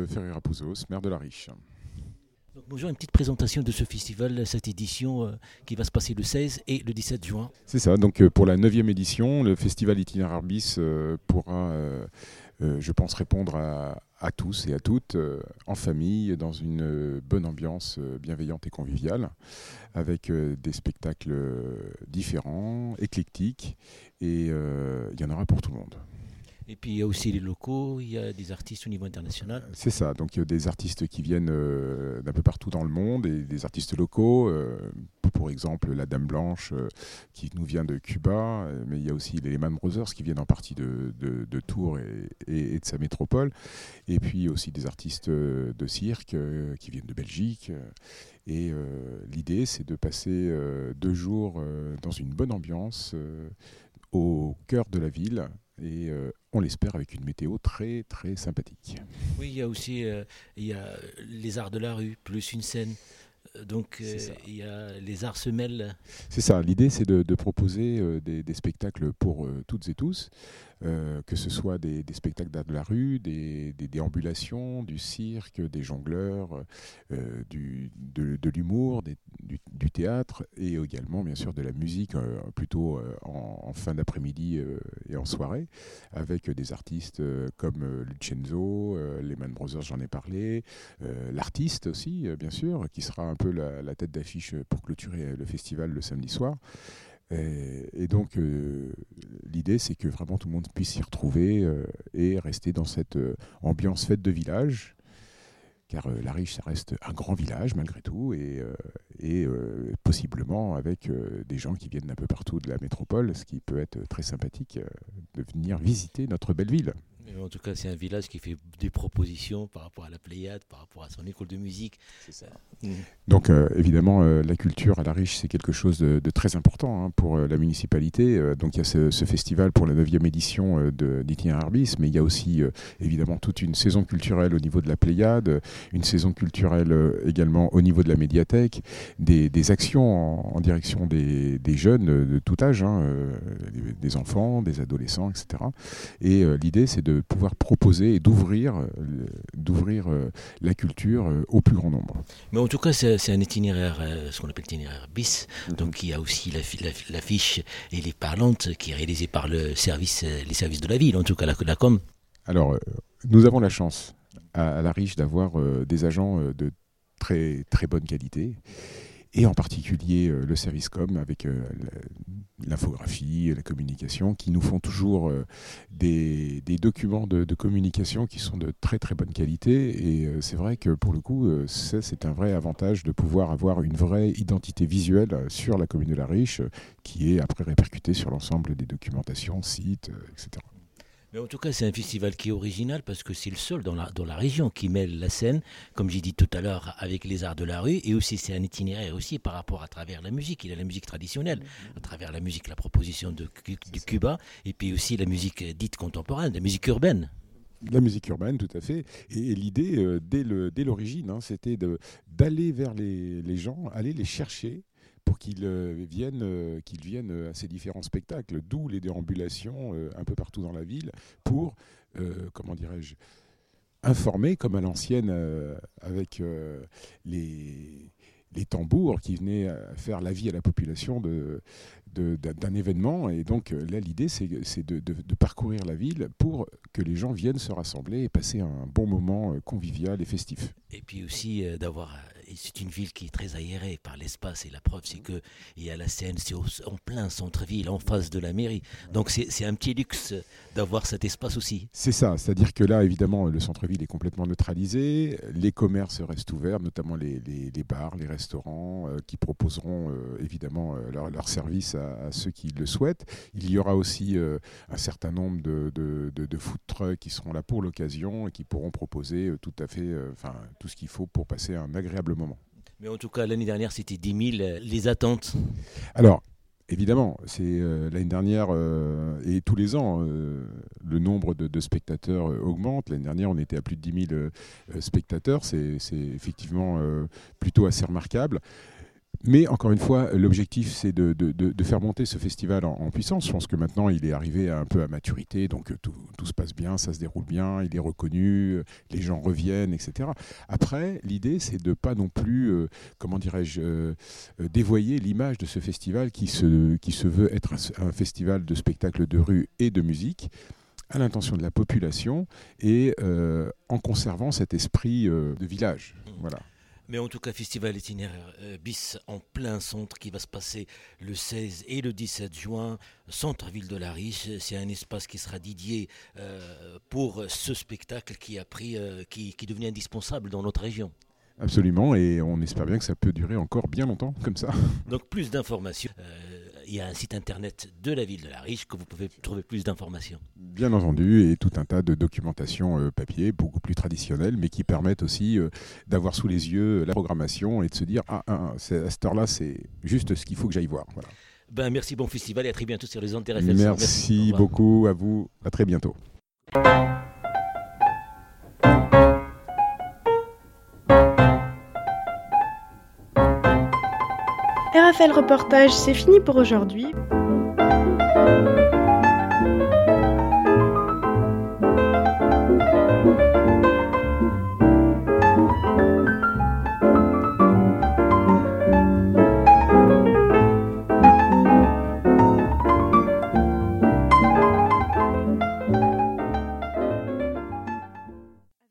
Euh, Ferreira-Pouzos, maire de la Riche. Donc, bonjour, une petite présentation de ce festival, cette édition euh, qui va se passer le 16 et le 17 juin. C'est ça, donc euh, pour la 9e édition, le festival itinéraire bis euh, pourra, je pense, répondre à, à tous et à toutes en famille, dans une bonne ambiance bienveillante et conviviale, avec des spectacles différents, éclectiques, et il y en aura pour tout le monde. Et puis il y a aussi les locaux, il y a des artistes au niveau international. C'est ça, donc il y a des artistes qui viennent euh, d'un peu partout dans le monde et des artistes locaux, euh, pour exemple la Dame Blanche euh, qui nous vient de Cuba, mais il y a aussi les Lehman Brothers qui viennent en partie de, de- Tours et, et- de sa métropole, et puis aussi des artistes de cirque qui viennent de Belgique. Et l'idée c'est de passer deux jours dans une bonne ambiance au cœur de la ville. Et euh, on l'espère avec une météo très très sympathique. Oui, il y a aussi euh, il y a les arts de la rue, plus une scène. Euh, Donc euh, il y a les arts se mêlent. C'est ça, l'idée c'est de, de proposer des, des spectacles pour toutes et tous, euh, que ce soit des, spectacles d'art de la rue, des, déambulations, du cirque, des jongleurs, euh, de, l'humour, du, théâtre et également bien sûr de la musique euh, plutôt en, fin d'après-midi et en soirée, avec des artistes comme Lucenzo, Lehman Brothers j'en ai parlé, l'artiste aussi bien sûr, qui sera un peu la tête d'affiche pour clôturer le festival le samedi soir. Et, donc, euh, l'idée, c'est que vraiment tout le monde puisse s'y retrouver euh, et rester dans cette euh, ambiance fête de village. Car La Riche, ça reste un grand village malgré tout, et, et possiblement avec des gens qui viennent d'un peu partout de la métropole, ce qui peut être très sympathique de venir visiter notre belle ville. Mais En tout cas, c'est un village qui fait des propositions par rapport à la Pléiade, par rapport à son école de musique. Mhm. Donc euh, évidemment, euh, la culture à La Riche, c'est quelque chose de, de très important hein, pour euh, la municipalité. Euh, donc il y a ce, ce festival pour la 9e édition euh, de d'Itinéraire bis, mais il y a aussi euh, évidemment toute une saison culturelle au niveau de la Pléiade, une saison culturelle euh, également au niveau de la médiathèque, des, des actions en, en direction des, des jeunes de tout âge, hein, euh, des, des enfants, des adolescents, etc. Et euh, l'idée, c'est de pouvoir proposer et d'ouvrir euh, d'ouvrir euh, la culture euh, au plus grand nombre. Mais en tout cas, c'est un itinéraire, ce qu'on appelle itinéraire bis. Donc il y a aussi l'affi- l'affi- l'affiche et les parlantes qui est réalisée par le service, les services de la ville, en tout cas la, la com. Alors, nous avons la chance à, à La Riche d'avoir des agents de très, très bonne qualité, et en particulier euh, le service com avec euh, l'infographie, la communication, qui nous font toujours euh, des, documents de, de communication qui sont de très très bonne qualité. Et c'est vrai que pour le coup, c'est un vrai avantage de pouvoir avoir une vraie identité visuelle sur la commune de La Riche, qui est après répercutée sur l'ensemble des documentations, sites, etc. Mais en tout cas, c'est un festival qui est original parce que c'est le seul dans la, dans la région qui mêle la scène, comme j'ai dit tout à l'heure, avec les arts de la rue. Et aussi, c'est un itinéraire aussi par rapport à travers la musique. Il y a la musique traditionnelle, à travers la musique, la proposition de, du Cuba, et puis aussi la musique euh, dite contemporaine, la musique urbaine. La musique urbaine, tout à fait. Et, et l'idée, euh, dès le- dès l'origine, hein, c'était d'aller vers les, les gens, aller les chercher pour qu'ils euh, viennent, euh, qu'ils viennent euh, à ces différents spectacles, d'où les déambulations un peu partout dans la ville, pour, comment dirais-je, informer, comme à l'ancienne, avec les, les tambours qui venaient faire la vie à la population de- d'un événement. Et donc euh, là, l'idée, c'est de, de- de parcourir la ville pour que les gens viennent se rassembler et passer un bon moment euh, convivial et festif. Et puis aussi euh, d'avoir c'est une ville qui est très aérée par l'espace et la preuve c'est que il y a la Seine, c'est en plein centre-ville, en face de la mairie. Donc c'est un petit luxe d'avoir cet espace aussi. C'est ça, c'est-à-dire que là évidemment le centre-ville est complètement neutralisé, les commerces restent ouverts, notamment les, bars, les restaurants euh, qui proposeront euh, évidemment euh, leur, leur, à, ceux qui le souhaitent. Il y aura aussi un certain nombre de, de, de, food trucks qui seront là pour l'occasion et qui pourront proposer tout à fait, enfin tout ce qu'il faut pour passer un agréable moment. Mais en tout cas, l'année dernière, c'était 10 000. Les attentes Alors, évidemment, c'est euh, l'année dernière euh, et tous les ans, euh, le nombre de, spectateurs augmente. L'année dernière, on était à plus de 10 000 spectateurs. C'est effectivement plutôt assez remarquable. Mais encore une fois, l'objectif, c'est de, faire monter ce festival en, puissance. Je pense que maintenant, il est arrivé un peu à maturité, donc euh, tout, se passe bien, ça se déroule bien, il est reconnu, euh, les gens reviennent, etc. Après, l'idée, c'est de pas non plus, euh, comment dirais-je, dévoyer l'image de ce festival qui se, qui se veut être un, festival de spectacles de rue et de musique à l'intention de la population et en conservant cet esprit de village. Voilà. Mais en tout cas, festival itinéraire euh, bis en plein centre qui va se passer le 16 et le 17 juin, centre-ville de la Riche. C'est un espace qui sera dédié euh, pour ce spectacle qui a pris, euh, qui, qui devenait indispensable dans notre région. Absolument, et on espère bien que ça peut durer encore bien longtemps comme ça. Donc plus d'informations il y a un site internet de la ville de la Riche que vous pouvez trouver plus d'informations. Bien entendu, et tout un tas de documentation euh, papier, beaucoup plus traditionnelle, mais qui permettent aussi euh, d'avoir sous les yeux la programmation et de se dire ah, ah, ah à cette heure-là, c'est juste ce qu'il faut que j'aille voir. Ben, merci, bon festival et à très bientôt sur les ondes Merci, merci beaucoup à vous, à très bientôt. RFL Reportage, c'est fini pour aujourd'hui.